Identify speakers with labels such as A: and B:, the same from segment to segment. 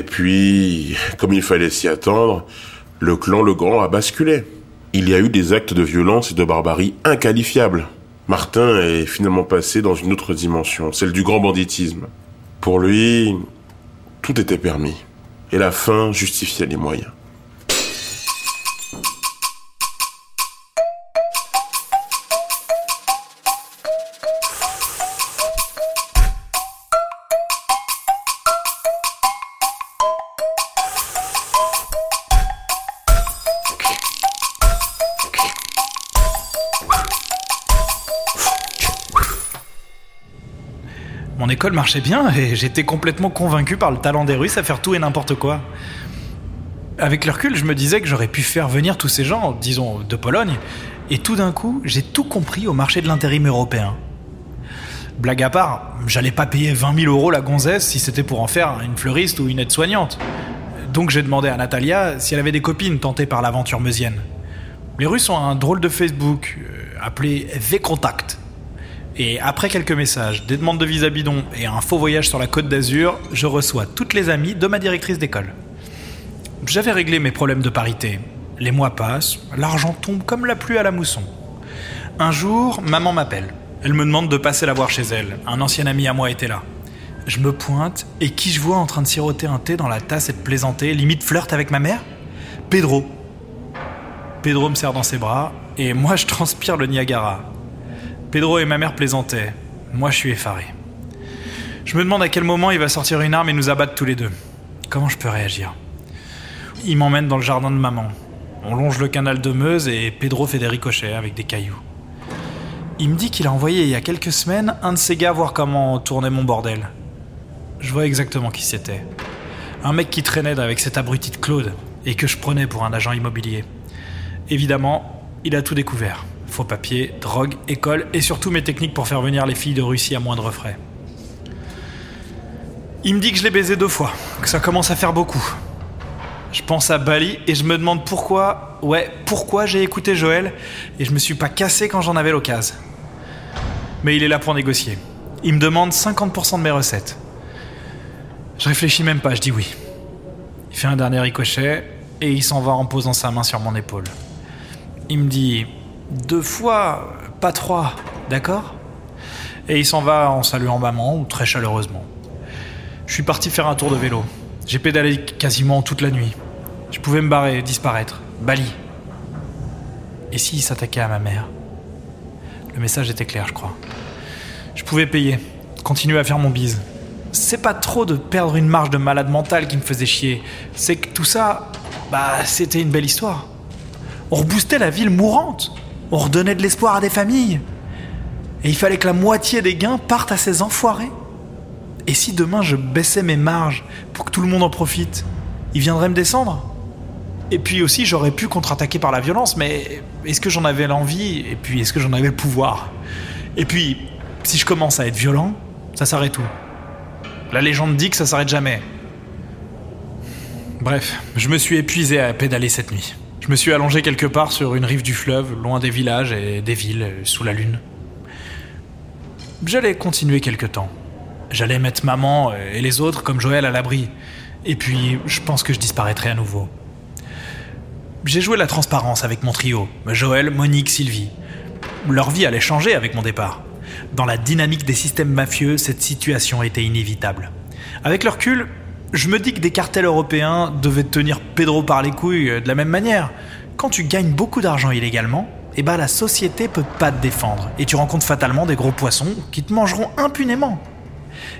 A: Et puis, comme il fallait s'y attendre, le clan Legrand a basculé. Il y a eu des actes de violence et de barbarie inqualifiables. Martin est finalement passé dans une autre dimension, celle du grand banditisme. Pour lui, tout était permis. Et la fin justifiait les moyens.
B: Mon école marchait bien et j'étais complètement convaincu par le talent des Russes à faire tout et n'importe quoi. Avec le recul, je me disais que j'aurais pu faire venir tous ces gens, disons, de Pologne, et tout d'un coup, j'ai tout compris au marché de l'intérim européen. Blague à part, j'allais pas payer 20 000 euros la gonzesse si c'était pour en faire une fleuriste ou une aide-soignante. Donc j'ai demandé à Natalia si elle avait des copines tentées par l'aventure meusienne. Les Russes ont un drôle de Facebook, euh, appelé V-Contact. Et après quelques messages, des demandes de visa bidon et un faux voyage sur la côte d'Azur, je reçois toutes les amies de ma directrice d'école. J'avais réglé mes problèmes de parité. Les mois passent, l'argent tombe comme la pluie à la mousson. Un jour, maman m'appelle. Elle me demande de passer la voir chez elle. Un ancien ami à moi était là. Je me pointe et qui je vois en train de siroter un thé dans la tasse et de plaisanter, limite flirte avec ma mère? Pedro. Pedro me serre dans ses bras et moi je transpire le Niagara. Pedro et ma mère plaisantaient. Moi, je suis effaré. Je me demande à quel moment il va sortir une arme et nous abattre tous les deux. Comment je peux réagir? Il m'emmène dans le jardin de maman. On longe le canal de Meuse et Pedro fait des ricochets avec des cailloux. Il me dit qu'il a envoyé il y a quelques semaines un de ses gars voir comment tournait mon bordel. Je vois exactement qui c'était. Un mec qui traînait avec cet abruti de Claude et que je prenais pour un agent immobilier. Évidemment, il a tout découvert. Faux papiers, drogue, école et surtout mes techniques pour faire venir les filles de Russie à moindre frais. Il me dit que je l'ai baisé deux fois, que ça commence à faire beaucoup. Je pense à Bali et je me demande pourquoi, ouais, pourquoi j'ai écouté Joël et je me suis pas cassé quand j'en avais l'occasion. Mais il est là pour négocier. Il me demande 50% de mes recettes. Je réfléchis même pas, je dis oui. Il fait un dernier ricochet et il s'en va en posant sa main sur mon épaule. Il me dit deux fois, pas trois, d'accord? Et il s'en va en saluant maman ou très chaleureusement. Je suis parti faire un tour de vélo. J'ai pédalé quasiment toute la nuit. Je pouvais me barrer, disparaître. Bali. Et s'il s'attaquait à ma mère? Le message était clair, je crois. Je pouvais payer, continuer à faire mon bise. C'est pas trop de perdre une marge de malade mental qui me faisait chier. C'est que tout ça, bah, c'était une belle histoire. On reboostait la ville mourante. On redonnait de l'espoir à des familles. Et il fallait que la moitié des gains partent à ces enfoirés. Et si demain je baissais mes marges pour que tout le monde en profite, ils viendraient me descendre? Et puis aussi, j'aurais pu contre-attaquer par la violence, mais est-ce que j'en avais l'envie? Et puis, est-ce que j'en avais le pouvoir? Et puis, si je commence à être violent, ça s'arrête tout. La légende dit que ça s'arrête jamais. Bref, je me suis épuisé à pédaler cette nuit. Je me suis allongé quelque part sur une rive du fleuve, loin des villages et des villes, sous la lune. J'allais continuer quelque temps. J'allais mettre maman et les autres comme Joël à l'abri. Et puis, je pense que je disparaîtrai à nouveau. J'ai joué la transparence avec mon trio, Joël, Monique, Sylvie. Leur vie allait changer avec mon départ. Dans la dynamique des systèmes mafieux, cette situation était inévitable. Avec le recul, je me dis que des cartels européens devaient tenir Pedro par les couilles de la même manière. Quand tu gagnes beaucoup d'argent illégalement, eh ben la société peut pas te défendre et tu rencontres fatalement des gros poissons qui te mangeront impunément.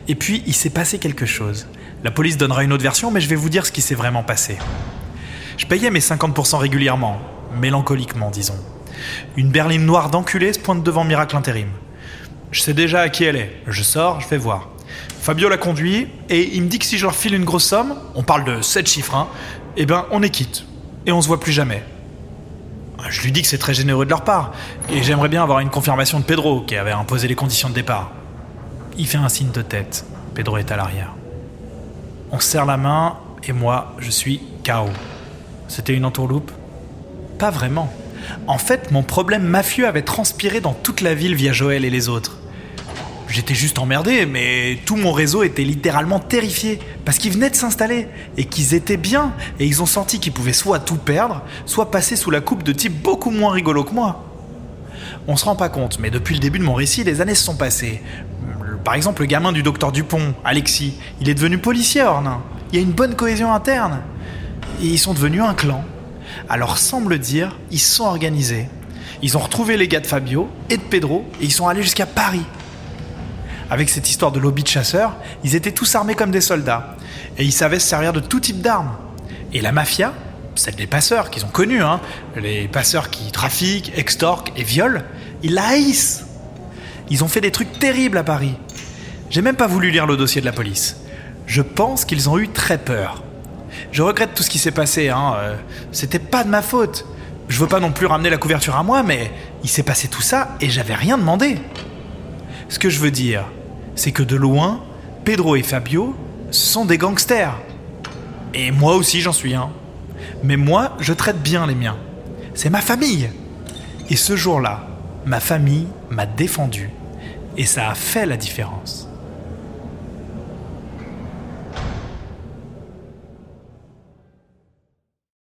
B: Et puis il s'est passé quelque chose. La police donnera une autre version, mais je vais vous dire ce qui s'est vraiment passé. Je payais mes 50% régulièrement, mélancoliquement disons. Une berline noire d'enculé se pointe devant Miracle Intérim. Je sais déjà à qui elle est. Je sors, je vais voir. Fabio la conduit et il me dit que si je leur file une grosse somme, on parle de 7 chiffres, hein, eh ben on est quitte. Et on se voit plus jamais. Je lui dis que c'est très généreux de leur part, et j'aimerais bien avoir une confirmation de Pedro, qui avait imposé les conditions de départ. Il fait un signe de tête. Pedro est à l'arrière. On serre la main, et moi, je suis KO. C'était une entourloupe? Pas vraiment. En fait, mon problème mafieux avait transpiré dans toute la ville via Joël et les autres. J'étais juste emmerdé, mais tout mon réseau était littéralement terrifié parce qu'ils venaient de s'installer et qu'ils étaient bien et ils ont senti qu'ils pouvaient soit tout perdre, soit passer sous la coupe de types beaucoup moins rigolos que moi. On se rend pas compte, mais depuis le début de mon récit, les années se sont passées. Par exemple, le gamin du docteur Dupont, Alexis, il est devenu policier à Ornain. Il y a une bonne cohésion interne. Et ils sont devenus un clan. Alors, semble dire, ils se sont organisés. Ils ont retrouvé les gars de Fabio et de Pedro et ils sont allés jusqu'à Paris avec cette histoire de lobby de chasseurs, ils étaient tous armés comme des soldats. Et ils savaient se servir de tout type d'armes. Et la mafia, celle des passeurs qu'ils ont connus, hein, les passeurs qui trafiquent, extorquent et violent, ils la haïssent. Ils ont fait des trucs terribles à Paris. J'ai même pas voulu lire le dossier de la police. Je pense qu'ils ont eu très peur. Je regrette tout ce qui s'est passé, hein. Euh, c'était pas de ma faute. Je veux pas non plus ramener la couverture à moi, mais il s'est passé tout ça et j'avais rien demandé. Ce que je veux dire, c'est que de loin, Pedro et Fabio sont des gangsters. Et moi aussi j'en suis un. Mais moi, je traite bien les miens. C'est ma famille. Et ce jour-là, ma famille m'a défendu. Et ça a fait la différence.